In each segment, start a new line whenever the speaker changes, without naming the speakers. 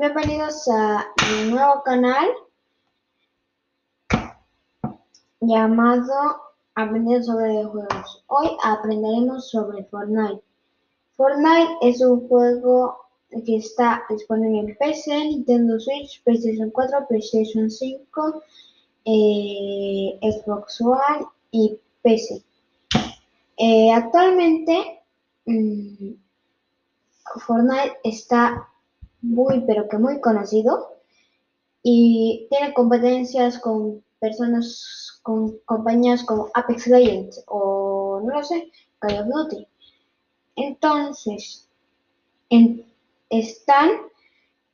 Bienvenidos a mi nuevo canal llamado Aprendiendo sobre videojuegos. Hoy aprenderemos sobre Fortnite. Fortnite es un juego que está disponible en PC, Nintendo Switch, PlayStation 4, PlayStation 5, eh, Xbox One y PC. Eh, actualmente mm, Fortnite está muy pero que muy conocido y tiene competencias con personas con compañías como Apex Legends o no lo sé, Call of Duty. Entonces, están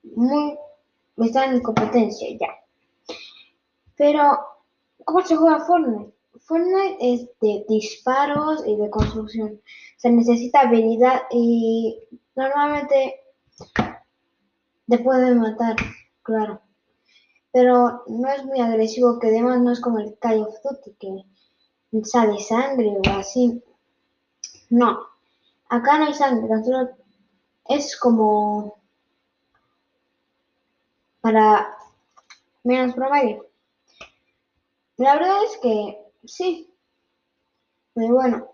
muy están en competencia ya. Pero ¿cómo se juega Fortnite? Fortnite es de disparos y de construcción. Se necesita habilidad y normalmente te pueden matar, claro. Pero no es muy agresivo, que además no es como el Call of Duty, que sale sangre o así. No, acá no hay sangre, solo es como para menos promedio. La verdad es que sí. Pero bueno,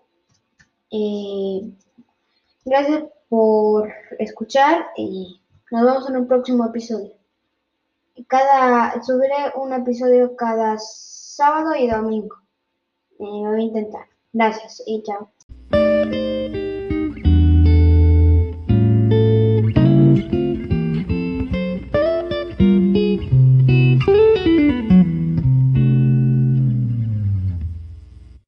eh, gracias por escuchar y nos vemos en un próximo episodio. Cada, subiré un episodio cada sábado y domingo. Eh, voy a intentar. Gracias y chao.